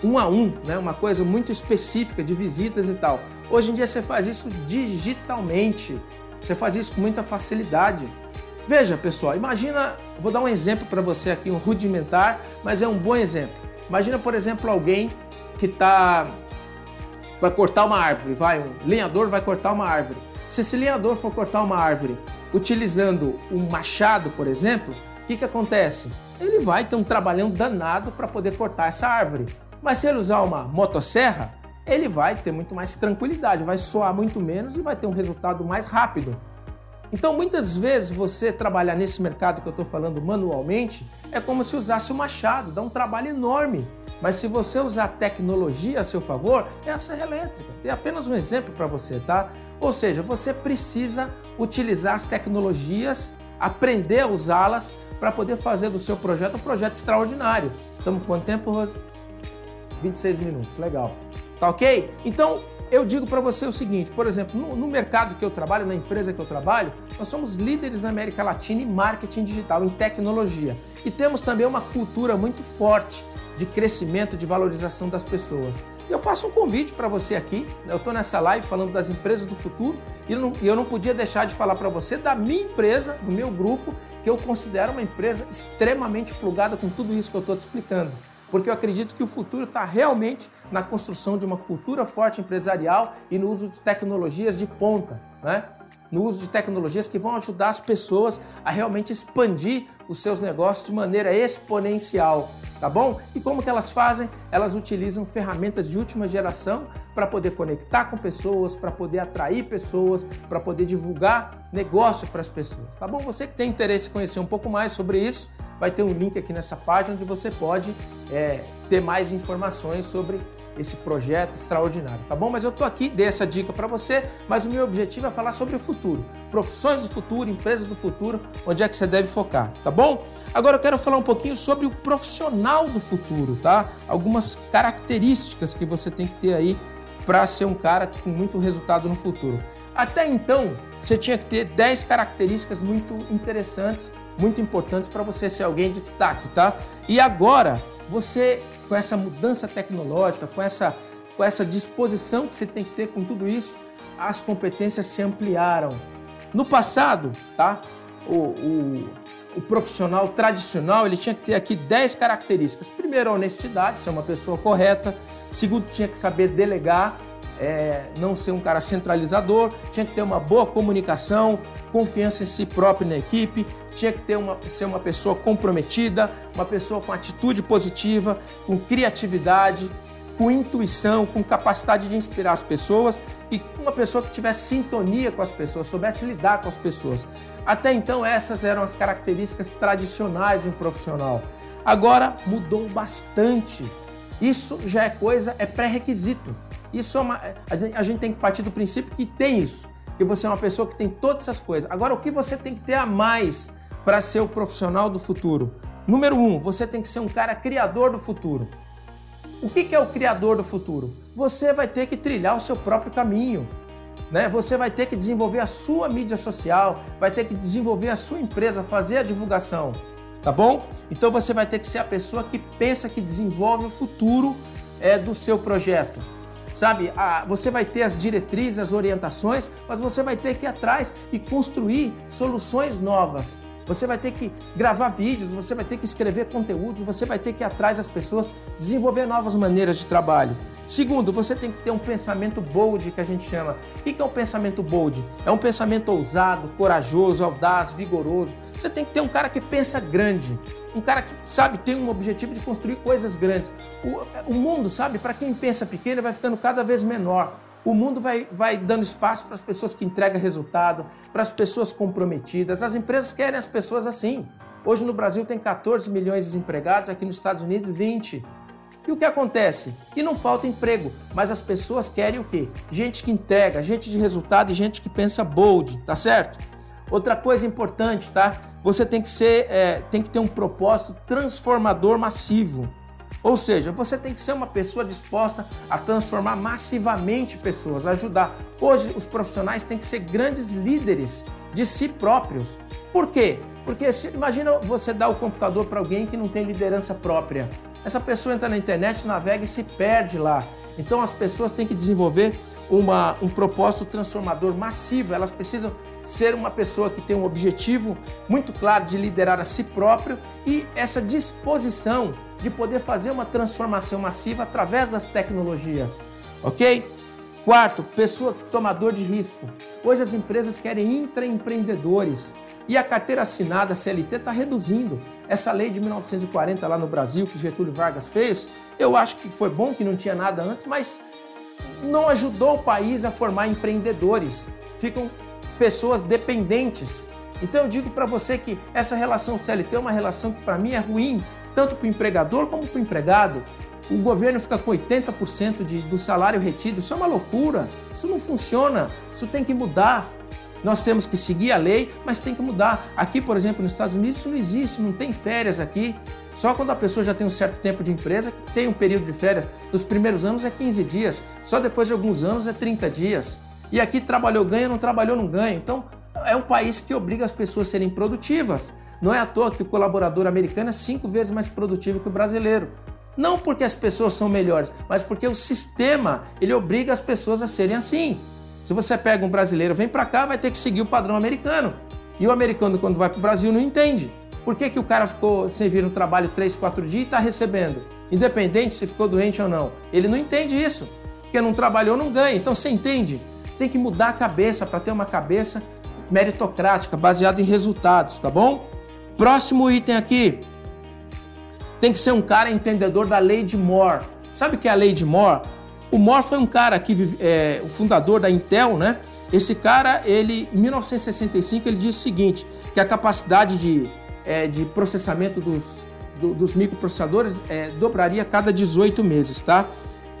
um a um, né? uma coisa muito específica de visitas e tal. Hoje em dia você faz isso digitalmente, você faz isso com muita facilidade. Veja, pessoal, imagina, vou dar um exemplo para você aqui, um rudimentar, mas é um bom exemplo. Imagina, por exemplo, alguém que está vai cortar uma árvore, vai, um lenhador vai cortar uma árvore. Se esse lenhador for cortar uma árvore utilizando um machado, por exemplo, o que, que acontece? Ele vai ter um trabalhão danado para poder cortar essa árvore. Mas se ele usar uma motosserra, ele vai ter muito mais tranquilidade, vai soar muito menos e vai ter um resultado mais rápido. Então, muitas vezes, você trabalhar nesse mercado que eu estou falando manualmente é como se usasse o um machado, dá um trabalho enorme. Mas se você usar tecnologia a seu favor, é a serra elétrica. É apenas um exemplo para você, tá? Ou seja, você precisa utilizar as tecnologias, aprender a usá-las para poder fazer do seu projeto um projeto extraordinário. Estamos com quanto tempo, Rose? 26 minutos, legal. Tá ok? Então, eu digo para você o seguinte, por exemplo, no, no, mercado que eu trabalho, na empresa que eu trabalho, nós somos líderes na América Latina em marketing digital, em tecnologia. E temos também uma cultura muito forte de crescimento, de valorização das pessoas. Eu faço um convite para você aqui, eu estou nessa live falando das empresas do futuro e eu não, eu não podia deixar de falar para você da minha empresa, do meu grupo, que eu considero uma empresa extremamente plugada com tudo isso que eu estou te explicando porque eu acredito que o futuro está realmente na construção de uma cultura forte empresarial e no uso de tecnologias de ponta, né? no uso de tecnologias que vão ajudar as pessoas a realmente expandir os seus negócios de maneira exponencial, tá bom? E como que elas fazem? Elas utilizam ferramentas de última geração para poder conectar com pessoas, para poder atrair pessoas, para poder divulgar negócio para as pessoas, tá bom? Você que tem interesse em conhecer um pouco mais sobre isso, vai ter um link aqui nessa página onde você pode é, ter mais informações sobre esse projeto extraordinário, tá bom? Mas eu tô aqui, dei essa dica para você, mas o meu objetivo é falar sobre o futuro, profissões do futuro, empresas do futuro, onde é que você deve focar, tá bom? Agora eu quero falar um pouquinho sobre o profissional do futuro, tá? Algumas características que você tem que ter aí para ser um cara com muito resultado no futuro. Até então, você tinha que ter 10 características muito interessantes muito importantes para você ser alguém de destaque, tá? E agora, você com essa mudança tecnológica, com essa, com essa disposição que você tem que ter com tudo isso, as competências se ampliaram. No passado, tá? O, o, o profissional tradicional ele tinha que ter aqui 10 características. Primeiro, honestidade, ser uma pessoa correta. Segundo, tinha que saber delegar é, não ser um cara centralizador, tinha que ter uma boa comunicação, confiança em si próprio na equipe, tinha que ter uma, ser uma pessoa comprometida, uma pessoa com atitude positiva, com criatividade, com intuição, com capacidade de inspirar as pessoas e uma pessoa que tivesse sintonia com as pessoas, soubesse lidar com as pessoas. Até então, essas eram as características tradicionais de um profissional. Agora mudou bastante. Isso já é coisa, é pré-requisito. Isso é uma, a gente tem que partir do princípio que tem isso, que você é uma pessoa que tem todas essas coisas. Agora, o que você tem que ter a mais para ser o profissional do futuro? Número um, você tem que ser um cara criador do futuro. O que é o criador do futuro? Você vai ter que trilhar o seu próprio caminho. Né? Você vai ter que desenvolver a sua mídia social, vai ter que desenvolver a sua empresa, fazer a divulgação, tá bom? Então você vai ter que ser a pessoa que pensa que desenvolve o futuro é, do seu projeto sabe? você vai ter as diretrizes, as orientações, mas você vai ter que ir atrás e construir soluções novas. Você vai ter que gravar vídeos, você vai ter que escrever conteúdos, você vai ter que ir atrás das pessoas, desenvolver novas maneiras de trabalho. Segundo, você tem que ter um pensamento bold, que a gente chama. O que é um pensamento bold? É um pensamento ousado, corajoso, audaz, vigoroso. Você tem que ter um cara que pensa grande, um cara que, sabe, tem um objetivo de construir coisas grandes. O, o mundo, sabe, para quem pensa pequeno, vai ficando cada vez menor. O mundo vai, vai dando espaço para as pessoas que entregam resultado, para as pessoas comprometidas. As empresas querem as pessoas assim. Hoje no Brasil tem 14 milhões de desempregados, aqui nos Estados Unidos 20. E o que acontece? E não falta emprego, mas as pessoas querem o quê? Gente que entrega, gente de resultado e gente que pensa bold, tá certo? Outra coisa importante, tá? Você tem que ser, é, tem que ter um propósito transformador massivo. Ou seja, você tem que ser uma pessoa disposta a transformar massivamente pessoas, ajudar. Hoje, os profissionais têm que ser grandes líderes de si próprios. Por quê? Porque se, imagina você dar o computador para alguém que não tem liderança própria. Essa pessoa entra na internet, navega e se perde lá. Então as pessoas têm que desenvolver uma, um propósito transformador massivo. Elas precisam ser uma pessoa que tem um objetivo muito claro de liderar a si próprio e essa disposição de poder fazer uma transformação massiva através das tecnologias, ok? Quarto, pessoa tomador de risco. Hoje as empresas querem intraempreendedores. E a carteira assinada CLT está reduzindo. Essa lei de 1940 lá no Brasil, que Getúlio Vargas fez, eu acho que foi bom que não tinha nada antes, mas não ajudou o país a formar empreendedores. Ficam pessoas dependentes. Então eu digo para você que essa relação CLT é uma relação que para mim é ruim, tanto para o empregador como para o empregado. O governo fica com 80% de, do salário retido. Isso é uma loucura. Isso não funciona. Isso tem que mudar. Nós temos que seguir a lei, mas tem que mudar. Aqui, por exemplo, nos Estados Unidos, isso não existe, não tem férias aqui. Só quando a pessoa já tem um certo tempo de empresa, tem um período de férias. Nos primeiros anos é 15 dias, só depois de alguns anos é 30 dias. E aqui trabalhou, ganha, não trabalhou, não ganha. Então, é um país que obriga as pessoas a serem produtivas. Não é à toa que o colaborador americano é cinco vezes mais produtivo que o brasileiro. Não porque as pessoas são melhores, mas porque o sistema ele obriga as pessoas a serem assim. Se você pega um brasileiro, vem para cá, vai ter que seguir o padrão americano. E o americano, quando vai para o Brasil, não entende. Por que, que o cara ficou sem vir no trabalho 3, 4 dias e está recebendo? Independente se ficou doente ou não. Ele não entende isso. Porque não trabalhou, não ganha. Então você entende? Tem que mudar a cabeça para ter uma cabeça meritocrática, baseada em resultados, tá bom? Próximo item aqui, tem que ser um cara entendedor da lei de Moore. Sabe o que é a lei de Moore? O Moore foi um cara que é o fundador da Intel, né? Esse cara, ele em 1965 ele disse o seguinte, que a capacidade de, é, de processamento dos, do, dos microprocessadores é, dobraria a cada 18 meses, tá?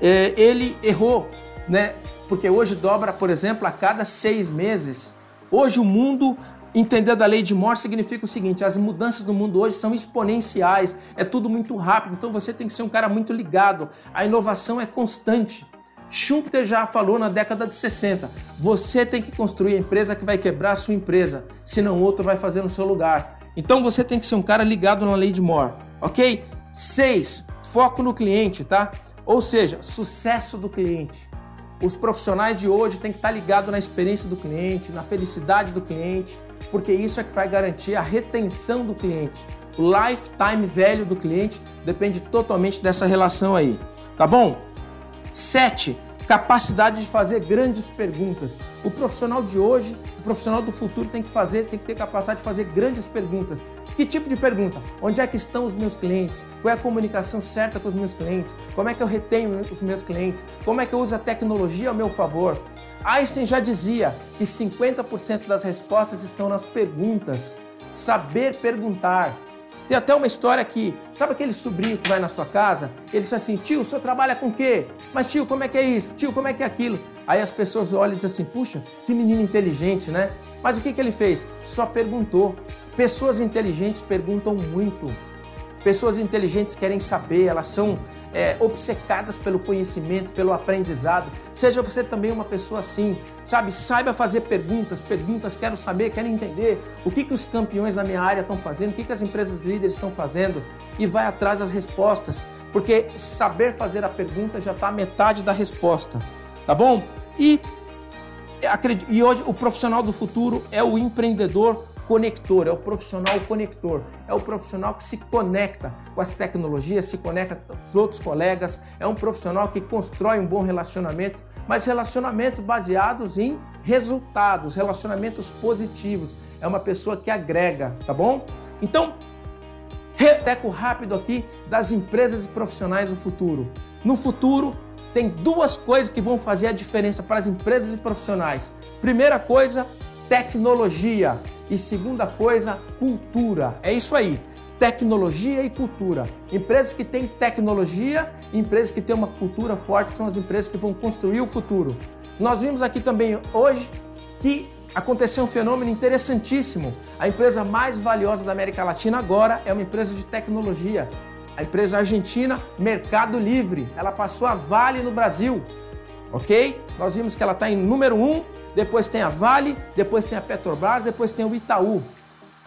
É, ele errou, né? Porque hoje dobra, por exemplo, a cada seis meses. Hoje o mundo Entender da lei de Moore significa o seguinte: as mudanças do mundo hoje são exponenciais, é tudo muito rápido, então você tem que ser um cara muito ligado. A inovação é constante. Schumpeter já falou na década de 60: você tem que construir a empresa que vai quebrar a sua empresa, senão outro vai fazer no seu lugar. Então você tem que ser um cara ligado na lei de Moore, ok? 6. Foco no cliente, tá? Ou seja, sucesso do cliente. Os profissionais de hoje têm que estar ligados na experiência do cliente, na felicidade do cliente, porque isso é que vai garantir a retenção do cliente. O lifetime velho do cliente depende totalmente dessa relação aí, tá bom? 7. Capacidade de fazer grandes perguntas. O profissional de hoje, o profissional do futuro tem que fazer, tem que ter capacidade de fazer grandes perguntas. Que tipo de pergunta? Onde é que estão os meus clientes? Qual é a comunicação certa com os meus clientes? Como é que eu retenho os meus clientes? Como é que eu uso a tecnologia ao meu favor? Einstein já dizia que 50% das respostas estão nas perguntas. Saber perguntar. Tem até uma história que, sabe aquele sobrinho que vai na sua casa? Ele diz assim: tio, o senhor trabalha com o quê? Mas tio, como é que é isso? Tio, como é que é aquilo? Aí as pessoas olham e dizem assim: puxa, que menino inteligente, né? Mas o que, que ele fez? Só perguntou. Pessoas inteligentes perguntam muito. Pessoas inteligentes querem saber, elas são é, obcecadas pelo conhecimento, pelo aprendizado. Seja você também uma pessoa assim, sabe? Saiba fazer perguntas, perguntas, quero saber, quero entender o que, que os campeões da minha área estão fazendo, o que, que as empresas líderes estão fazendo e vai atrás das respostas, porque saber fazer a pergunta já está metade da resposta, tá bom? E, e hoje o profissional do futuro é o empreendedor conector, é o profissional conector, é o profissional que se conecta com as tecnologias, se conecta com os outros colegas, é um profissional que constrói um bom relacionamento, mas relacionamentos baseados em resultados, relacionamentos positivos. É uma pessoa que agrega, tá bom? Então, reteco rápido aqui das empresas e profissionais do futuro. No futuro, tem duas coisas que vão fazer a diferença para as empresas e profissionais. Primeira coisa, tecnologia. E segunda coisa, cultura. É isso aí. Tecnologia e cultura. Empresas que têm tecnologia, empresas que têm uma cultura forte são as empresas que vão construir o futuro. Nós vimos aqui também hoje que aconteceu um fenômeno interessantíssimo. A empresa mais valiosa da América Latina agora é uma empresa de tecnologia. A empresa argentina Mercado Livre. Ela passou a Vale no Brasil. Ok? Nós vimos que ela está em número 1 um depois tem a Vale, depois tem a Petrobras, depois tem o Itaú.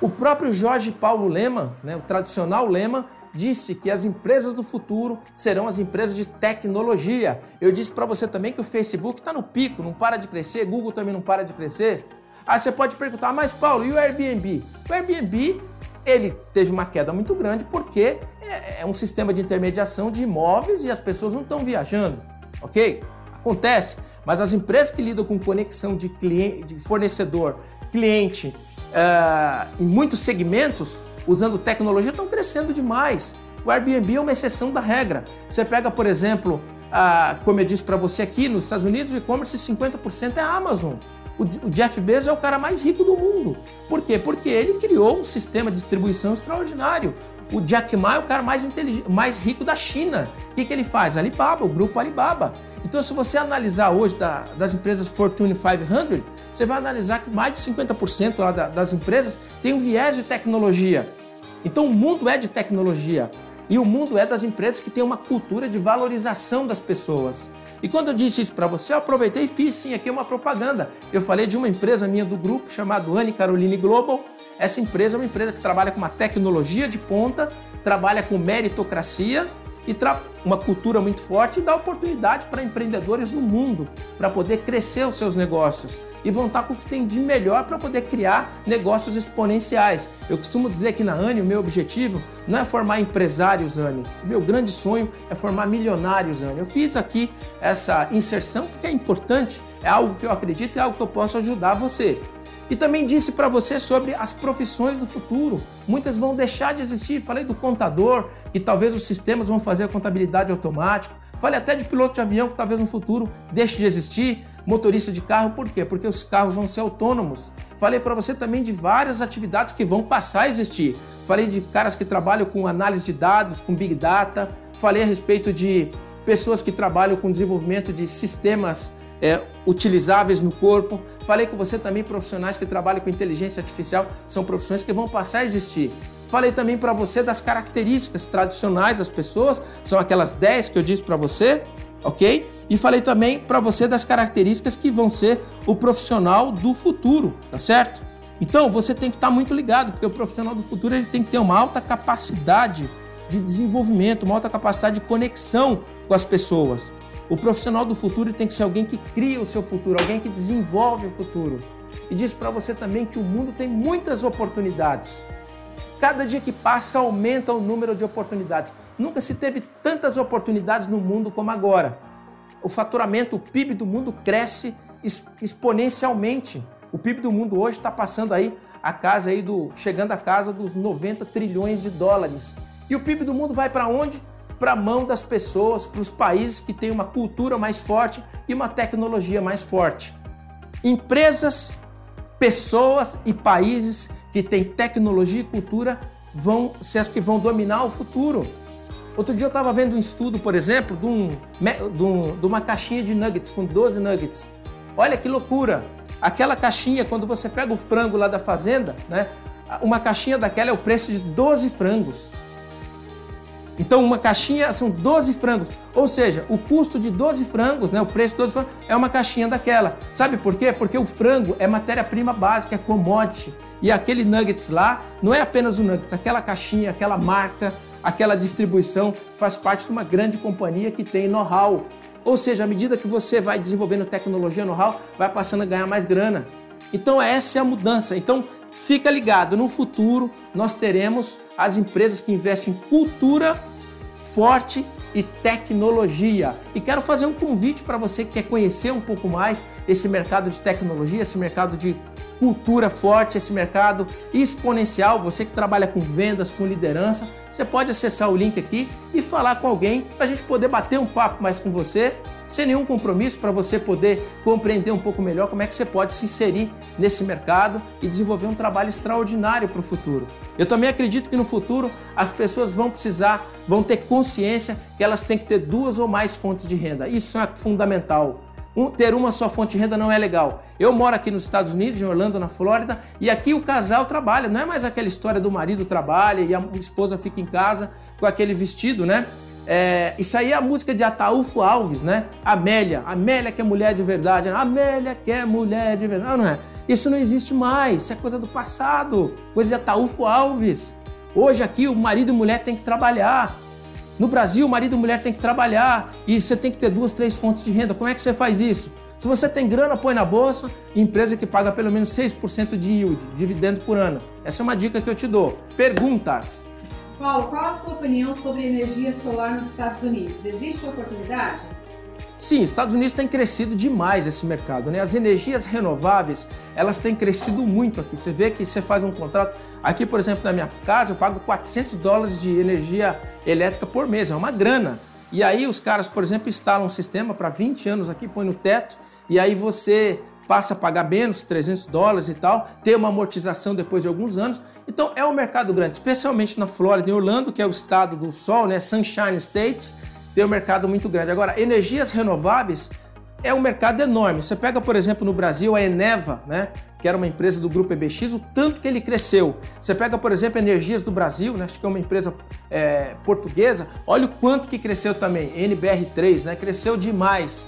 O próprio Jorge Paulo Lema, né, o tradicional Lema, disse que as empresas do futuro serão as empresas de tecnologia. Eu disse para você também que o Facebook está no pico, não para de crescer, Google também não para de crescer. Aí você pode perguntar, mas Paulo, e o Airbnb? O Airbnb ele teve uma queda muito grande porque é, é um sistema de intermediação de imóveis e as pessoas não estão viajando, ok? Acontece, mas as empresas que lidam com conexão de, cliente, de fornecedor, cliente, uh, em muitos segmentos, usando tecnologia, estão crescendo demais. O Airbnb é uma exceção da regra. Você pega, por exemplo, uh, como eu disse para você aqui, nos Estados Unidos, o e-commerce 50% é a Amazon. O Jeff Bezos é o cara mais rico do mundo. Por quê? Porque ele criou um sistema de distribuição extraordinário. O Jack Ma é o cara mais, mais rico da China. O que, que ele faz? Alibaba, o grupo Alibaba. Então, se você analisar hoje da, das empresas Fortune 500, você vai analisar que mais de 50% lá da, das empresas tem um viés de tecnologia. Então, o mundo é de tecnologia. E o mundo é das empresas que tem uma cultura de valorização das pessoas. E quando eu disse isso para você, eu aproveitei e fiz sim aqui uma propaganda. Eu falei de uma empresa minha do grupo chamada Anne Caroline Global. Essa empresa é uma empresa que trabalha com uma tecnologia de ponta, trabalha com meritocracia e uma cultura muito forte e dá oportunidade para empreendedores no mundo para poder crescer os seus negócios e vão estar com o que tem de melhor para poder criar negócios exponenciais. Eu costumo dizer que na ANI o meu objetivo não é formar empresários ANI, o meu grande sonho é formar milionários ANI. Eu fiz aqui essa inserção porque é importante, é algo que eu acredito e é algo que eu posso ajudar você. E também disse para você sobre as profissões do futuro. Muitas vão deixar de existir. Falei do contador, que talvez os sistemas vão fazer a contabilidade automática. Falei até de piloto de avião, que talvez no futuro deixe de existir. Motorista de carro, por quê? Porque os carros vão ser autônomos. Falei para você também de várias atividades que vão passar a existir. Falei de caras que trabalham com análise de dados, com Big Data. Falei a respeito de pessoas que trabalham com desenvolvimento de sistemas é, utilizáveis no corpo. Falei com você também profissionais que trabalham com inteligência artificial, são profissões que vão passar a existir. Falei também para você das características tradicionais das pessoas, são aquelas 10 que eu disse para você, ok? E falei também para você das características que vão ser o profissional do futuro, tá certo? Então você tem que estar tá muito ligado, porque o profissional do futuro ele tem que ter uma alta capacidade de desenvolvimento, uma alta capacidade de conexão com as pessoas. O profissional do futuro tem que ser alguém que cria o seu futuro, alguém que desenvolve o futuro. E diz para você também que o mundo tem muitas oportunidades. Cada dia que passa aumenta o número de oportunidades. Nunca se teve tantas oportunidades no mundo como agora. O faturamento, o PIB do mundo cresce exponencialmente. O PIB do mundo hoje está passando aí a casa aí do chegando a casa dos 90 trilhões de dólares. E o PIB do mundo vai para onde? Para a mão das pessoas, para os países que têm uma cultura mais forte e uma tecnologia mais forte. Empresas, pessoas e países que têm tecnologia e cultura vão ser as que vão dominar o futuro. Outro dia eu estava vendo um estudo, por exemplo, de, um, de, um, de uma caixinha de nuggets com 12 nuggets. Olha que loucura! Aquela caixinha, quando você pega o frango lá da fazenda, né? Uma caixinha daquela é o preço de 12 frangos. Então, uma caixinha são 12 frangos. Ou seja, o custo de 12 frangos, né, o preço de 12 frangos, é uma caixinha daquela. Sabe por quê? Porque o frango é matéria-prima básica, é commodity. E aquele nuggets lá não é apenas o nuggets, aquela caixinha, aquela marca, aquela distribuição faz parte de uma grande companhia que tem know-how. Ou seja, à medida que você vai desenvolvendo tecnologia, know-how, vai passando a ganhar mais grana. Então, essa é a mudança. Então, Fica ligado, no futuro nós teremos as empresas que investem em cultura forte e tecnologia. E quero fazer um convite para você que quer conhecer um pouco mais esse mercado de tecnologia, esse mercado de cultura forte, esse mercado exponencial. Você que trabalha com vendas, com liderança, você pode acessar o link aqui e falar com alguém para a gente poder bater um papo mais com você sem nenhum compromisso para você poder compreender um pouco melhor como é que você pode se inserir nesse mercado e desenvolver um trabalho extraordinário para o futuro. Eu também acredito que no futuro as pessoas vão precisar, vão ter consciência que elas têm que ter duas ou mais fontes de renda. Isso é fundamental. Um, ter uma só fonte de renda não é legal. Eu moro aqui nos Estados Unidos, em Orlando, na Flórida, e aqui o casal trabalha. Não é mais aquela história do marido trabalha e a esposa fica em casa com aquele vestido, né? É, isso aí é a música de Ataúfo Alves, né? Amélia, Amélia que é mulher de verdade, Amélia que é mulher de verdade, não, não é? Isso não existe mais, isso é coisa do passado, coisa de Ataúfo Alves. Hoje aqui o marido e mulher tem que trabalhar. No Brasil, o marido e mulher tem que trabalhar e você tem que ter duas, três fontes de renda. Como é que você faz isso? Se você tem grana, põe na bolsa, empresa que paga pelo menos 6% de yield, dividendo por ano. Essa é uma dica que eu te dou. Perguntas. Paulo, qual a sua opinião sobre energia solar nos Estados Unidos? Existe oportunidade? Sim, Estados Unidos tem crescido demais esse mercado, né? As energias renováveis, elas têm crescido muito aqui. Você vê que você faz um contrato, aqui, por exemplo, na minha casa, eu pago 400 dólares de energia elétrica por mês, é uma grana. E aí os caras, por exemplo, instalam um sistema para 20 anos aqui, põe no teto, e aí você passa a pagar menos, 300 dólares e tal, ter uma amortização depois de alguns anos. Então é um mercado grande, especialmente na Flórida, em Orlando, que é o estado do sol, né, Sunshine State tem um mercado muito grande. Agora, energias renováveis é um mercado enorme. Você pega, por exemplo, no Brasil a Eneva, né, que era uma empresa do grupo EBX, o tanto que ele cresceu. Você pega, por exemplo, Energias do Brasil, né, acho que é uma empresa é, portuguesa, olha o quanto que cresceu também. NBR3, né, cresceu demais.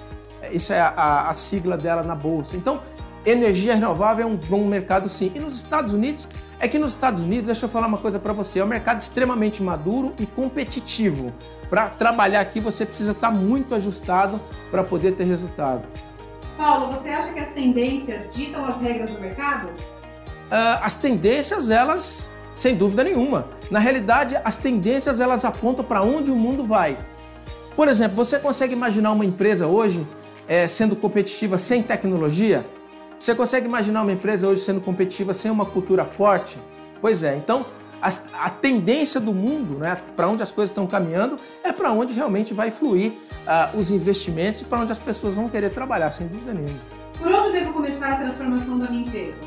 Isso é a, a sigla dela na bolsa. Então, energia renovável é um bom mercado sim. E nos Estados Unidos, é que nos Estados Unidos, deixa eu falar uma coisa para você, é um mercado extremamente maduro e competitivo. Para trabalhar aqui, você precisa estar tá muito ajustado para poder ter resultado. Paulo, você acha que as tendências ditam as regras do mercado? Uh, as tendências, elas, sem dúvida nenhuma. Na realidade, as tendências, elas apontam para onde o mundo vai. Por exemplo, você consegue imaginar uma empresa hoje é, sendo competitiva sem tecnologia? Você consegue imaginar uma empresa hoje sendo competitiva sem uma cultura forte? Pois é, então a, a tendência do mundo, né, para onde as coisas estão caminhando, é para onde realmente vai fluir uh, os investimentos e para onde as pessoas vão querer trabalhar, sem dúvida nenhuma. Por onde devo começar a transformação da minha empresa?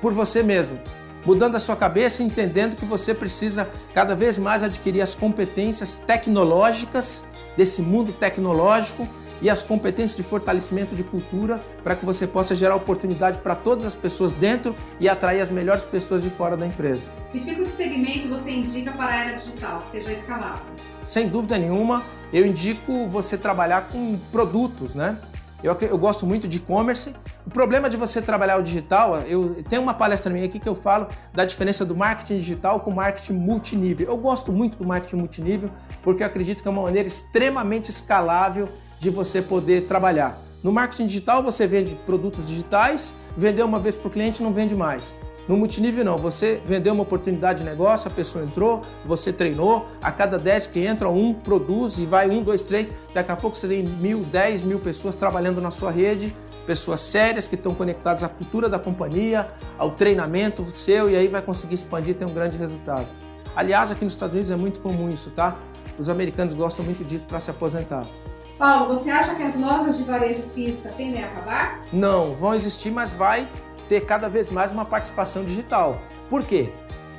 Por você mesmo. Mudando a sua cabeça e entendendo que você precisa cada vez mais adquirir as competências tecnológicas desse mundo tecnológico e as competências de fortalecimento de cultura para que você possa gerar oportunidade para todas as pessoas dentro e atrair as melhores pessoas de fora da empresa. Que tipo de segmento você indica para a era digital, que seja escalável? Sem dúvida nenhuma, eu indico você trabalhar com produtos, né? Eu, eu, gosto muito de e-commerce. O problema de você trabalhar o digital, eu tenho uma palestra minha aqui que eu falo da diferença do marketing digital com marketing multinível. Eu gosto muito do marketing multinível porque eu acredito que é uma maneira extremamente escalável de você poder trabalhar. No marketing digital você vende produtos digitais, vendeu uma vez para o cliente não vende mais. No multinível não, você vendeu uma oportunidade de negócio, a pessoa entrou, você treinou, a cada 10 que entra, um produz e vai um, dois, três, daqui a pouco você tem mil, dez mil pessoas trabalhando na sua rede, pessoas sérias que estão conectadas à cultura da companhia, ao treinamento seu e aí vai conseguir expandir e ter um grande resultado. Aliás, aqui nos Estados Unidos é muito comum isso, tá? Os americanos gostam muito disso para se aposentar. Paulo, você acha que as lojas de varejo física tendem a acabar? Não, vão existir, mas vai ter cada vez mais uma participação digital. Por quê?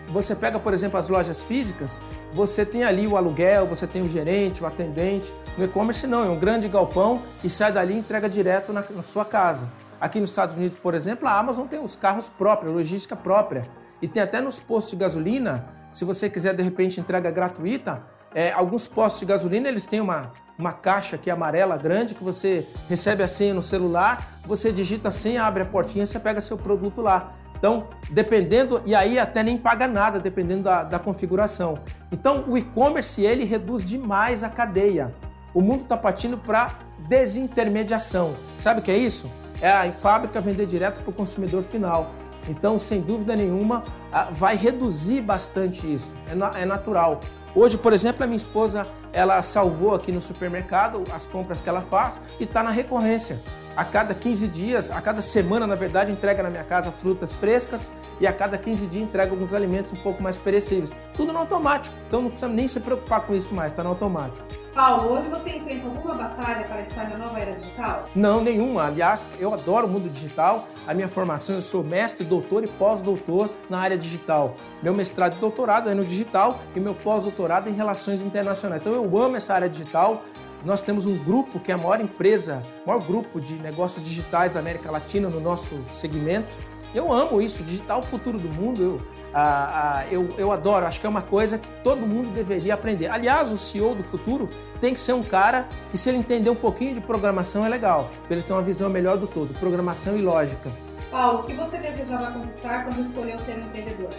Você pega, por exemplo, as lojas físicas, você tem ali o aluguel, você tem o gerente, o atendente. No e-commerce não, é um grande galpão e sai dali e entrega direto na, na sua casa. Aqui nos Estados Unidos, por exemplo, a Amazon tem os carros próprios, logística própria. E tem até nos postos de gasolina, se você quiser de repente entrega gratuita, é, alguns postos de gasolina eles têm uma, uma caixa aqui amarela grande que você recebe a senha no celular, você digita a senha, abre a portinha, você pega seu produto lá. Então, dependendo, e aí até nem paga nada, dependendo da, da configuração. Então, o e-commerce ele reduz demais a cadeia. O mundo está partindo para desintermediação. Sabe o que é isso? É a fábrica vender direto para o consumidor final. Então, sem dúvida nenhuma, vai reduzir bastante isso. É, é natural. Hoje, por exemplo, a minha esposa ela salvou aqui no supermercado as compras que ela faz e está na recorrência. A cada 15 dias, a cada semana, na verdade, entrega na minha casa frutas frescas e a cada 15 dias entrega alguns alimentos um pouco mais perecíveis. Tudo no automático, então não precisa nem se preocupar com isso mais, está no automático. Paulo, hoje você enfrenta alguma batalha para estar na nova era digital? Não, nenhuma. Aliás, eu adoro o mundo digital. A minha formação, eu sou mestre, doutor e pós-doutor na área digital. Meu mestrado e doutorado é no digital e meu pós-doutorado em relações internacionais. Então eu amo essa área digital. Nós temos um grupo que é a maior empresa, maior grupo de negócios digitais da América Latina no nosso segmento. Eu amo isso, digital o futuro do mundo. Eu, ah, ah, eu, eu adoro, acho que é uma coisa que todo mundo deveria aprender. Aliás, o CEO do futuro tem que ser um cara que, se ele entender um pouquinho de programação, é legal, para ele ter uma visão melhor do todo, programação e lógica. Paulo, o que você desejava conquistar quando escolheu ser um empreendedor?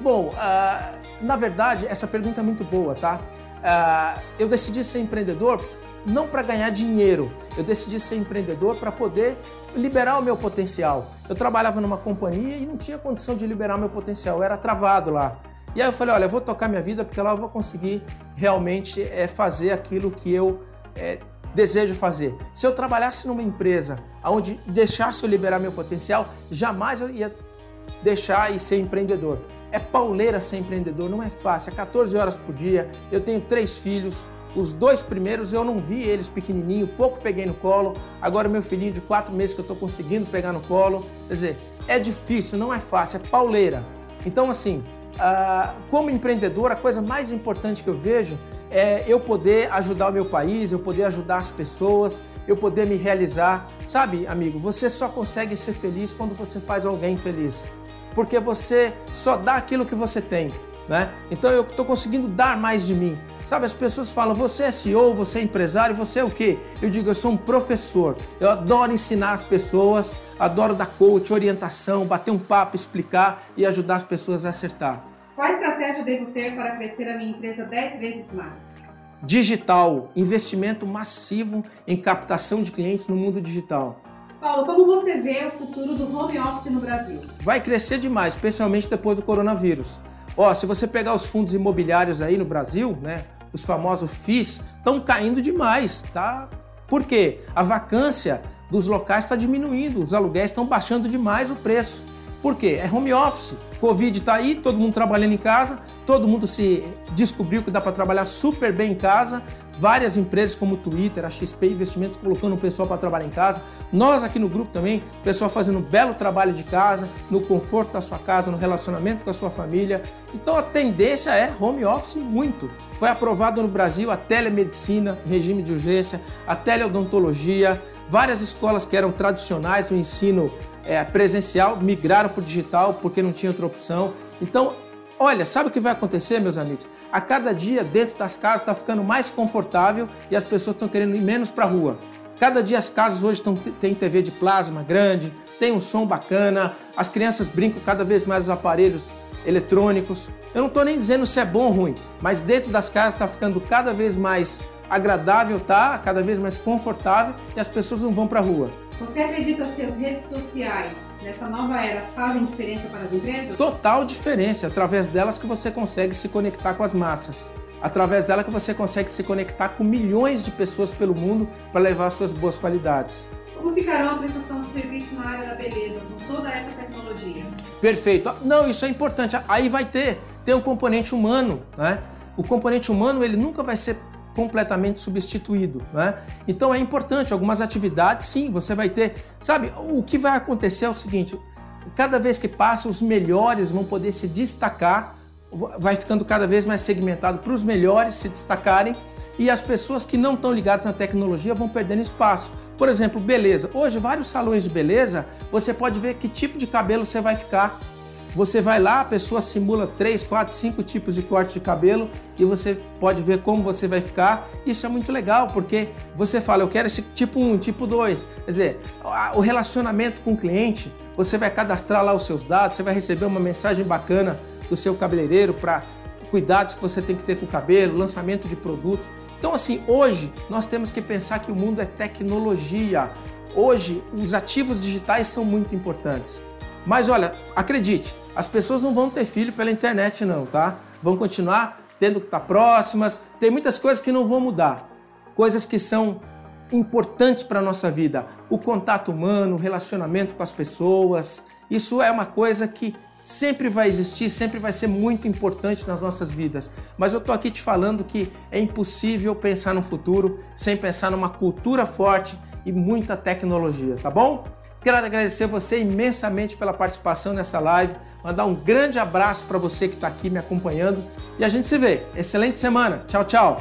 Bom, ah, na verdade, essa pergunta é muito boa, tá? Ah, eu decidi ser empreendedor não para ganhar dinheiro, eu decidi ser empreendedor para poder liberar o meu potencial. Eu trabalhava numa companhia e não tinha condição de liberar meu potencial, eu era travado lá. E aí eu falei, olha, eu vou tocar minha vida porque lá eu vou conseguir realmente é, fazer aquilo que eu é, desejo fazer. Se eu trabalhasse numa empresa onde deixasse eu liberar meu potencial, jamais eu ia deixar e ser empreendedor. É pauleira ser empreendedor, não é fácil. É 14 horas por dia, eu tenho três filhos, os dois primeiros eu não vi eles pequenininho, pouco peguei no colo. Agora meu filhinho de quatro meses que eu estou conseguindo pegar no colo. Quer dizer, é difícil, não é fácil, é pauleira. Então assim, ah, como empreendedor, a coisa mais importante que eu vejo é eu poder ajudar o meu país, eu poder ajudar as pessoas, eu poder me realizar. Sabe, amigo, você só consegue ser feliz quando você faz alguém feliz. Porque você só dá aquilo que você tem, né? Então eu estou conseguindo dar mais de mim. Sabe, as pessoas falam, você é CEO, você é empresário, você é o quê? Eu digo, eu sou um professor. Eu adoro ensinar as pessoas, adoro dar coach, orientação, bater um papo, explicar e ajudar as pessoas a acertar. Qual estratégia devo ter para crescer a minha empresa 10 vezes mais? Digital, investimento massivo em captação de clientes no mundo digital. Paulo, como você vê o futuro do home office no Brasil? Vai crescer demais, especialmente depois do coronavírus. Ó, se você pegar os fundos imobiliários aí no Brasil, né, os famosos FIIs, estão caindo demais, tá? Por quê? A vacância dos locais está diminuindo, os aluguéis estão baixando demais o preço. Por quê? É home office. Covid está aí, todo mundo trabalhando em casa, todo mundo se descobriu que dá para trabalhar super bem em casa. Várias empresas como Twitter, a XP Investimentos colocando o pessoal para trabalhar em casa. Nós aqui no grupo também, o pessoal fazendo um belo trabalho de casa, no conforto da sua casa, no relacionamento com a sua família. Então a tendência é home office muito. Foi aprovado no Brasil a telemedicina em regime de urgência, a teleodontologia, várias escolas que eram tradicionais no ensino é, presencial migraram para o digital porque não tinha outra opção. Então, olha, sabe o que vai acontecer, meus amigos? A cada dia, dentro das casas, está ficando mais confortável e as pessoas estão querendo ir menos para a rua. Cada dia as casas hoje têm TV de plasma grande, tem um som bacana, as crianças brincam cada vez mais os aparelhos eletrônicos. Eu não estou nem dizendo se é bom ou ruim, mas dentro das casas está ficando cada vez mais agradável, tá? Cada vez mais confortável e as pessoas não vão para a rua. Você acredita que as redes sociais nessa nova era fazem diferença para as empresas? Total diferença. Através delas que você consegue se conectar com as massas. Através dela que você consegue se conectar com milhões de pessoas pelo mundo para levar suas boas qualidades. Como ficará a prestação de serviço na área da beleza com toda essa tecnologia? Perfeito. Não, isso é importante. Aí vai ter, ter um componente humano, né? O componente humano ele nunca vai ser completamente substituído, né? Então é importante algumas atividades, sim, você vai ter, sabe? O que vai acontecer é o seguinte: cada vez que passa, os melhores vão poder se destacar, vai ficando cada vez mais segmentado para os melhores se destacarem e as pessoas que não estão ligadas na tecnologia vão perdendo espaço. Por exemplo, beleza. Hoje, vários salões de beleza, você pode ver que tipo de cabelo você vai ficar você vai lá, a pessoa simula 3, 4, 5 tipos de corte de cabelo e você pode ver como você vai ficar. Isso é muito legal, porque você fala, eu quero esse tipo 1, tipo 2. Quer dizer, o relacionamento com o cliente, você vai cadastrar lá os seus dados, você vai receber uma mensagem bacana do seu cabeleireiro para cuidados que você tem que ter com o cabelo, lançamento de produtos. Então, assim, hoje nós temos que pensar que o mundo é tecnologia. Hoje, os ativos digitais são muito importantes. Mas olha, acredite, as pessoas não vão ter filho pela internet não, tá? Vão continuar tendo que estar próximas. Tem muitas coisas que não vão mudar. Coisas que são importantes para a nossa vida. O contato humano, o relacionamento com as pessoas. Isso é uma coisa que sempre vai existir, sempre vai ser muito importante nas nossas vidas. Mas eu estou aqui te falando que é impossível pensar no futuro sem pensar numa cultura forte e muita tecnologia, tá bom? Quero agradecer você imensamente pela participação nessa live, mandar um grande abraço para você que está aqui me acompanhando e a gente se vê. Excelente semana. Tchau, tchau.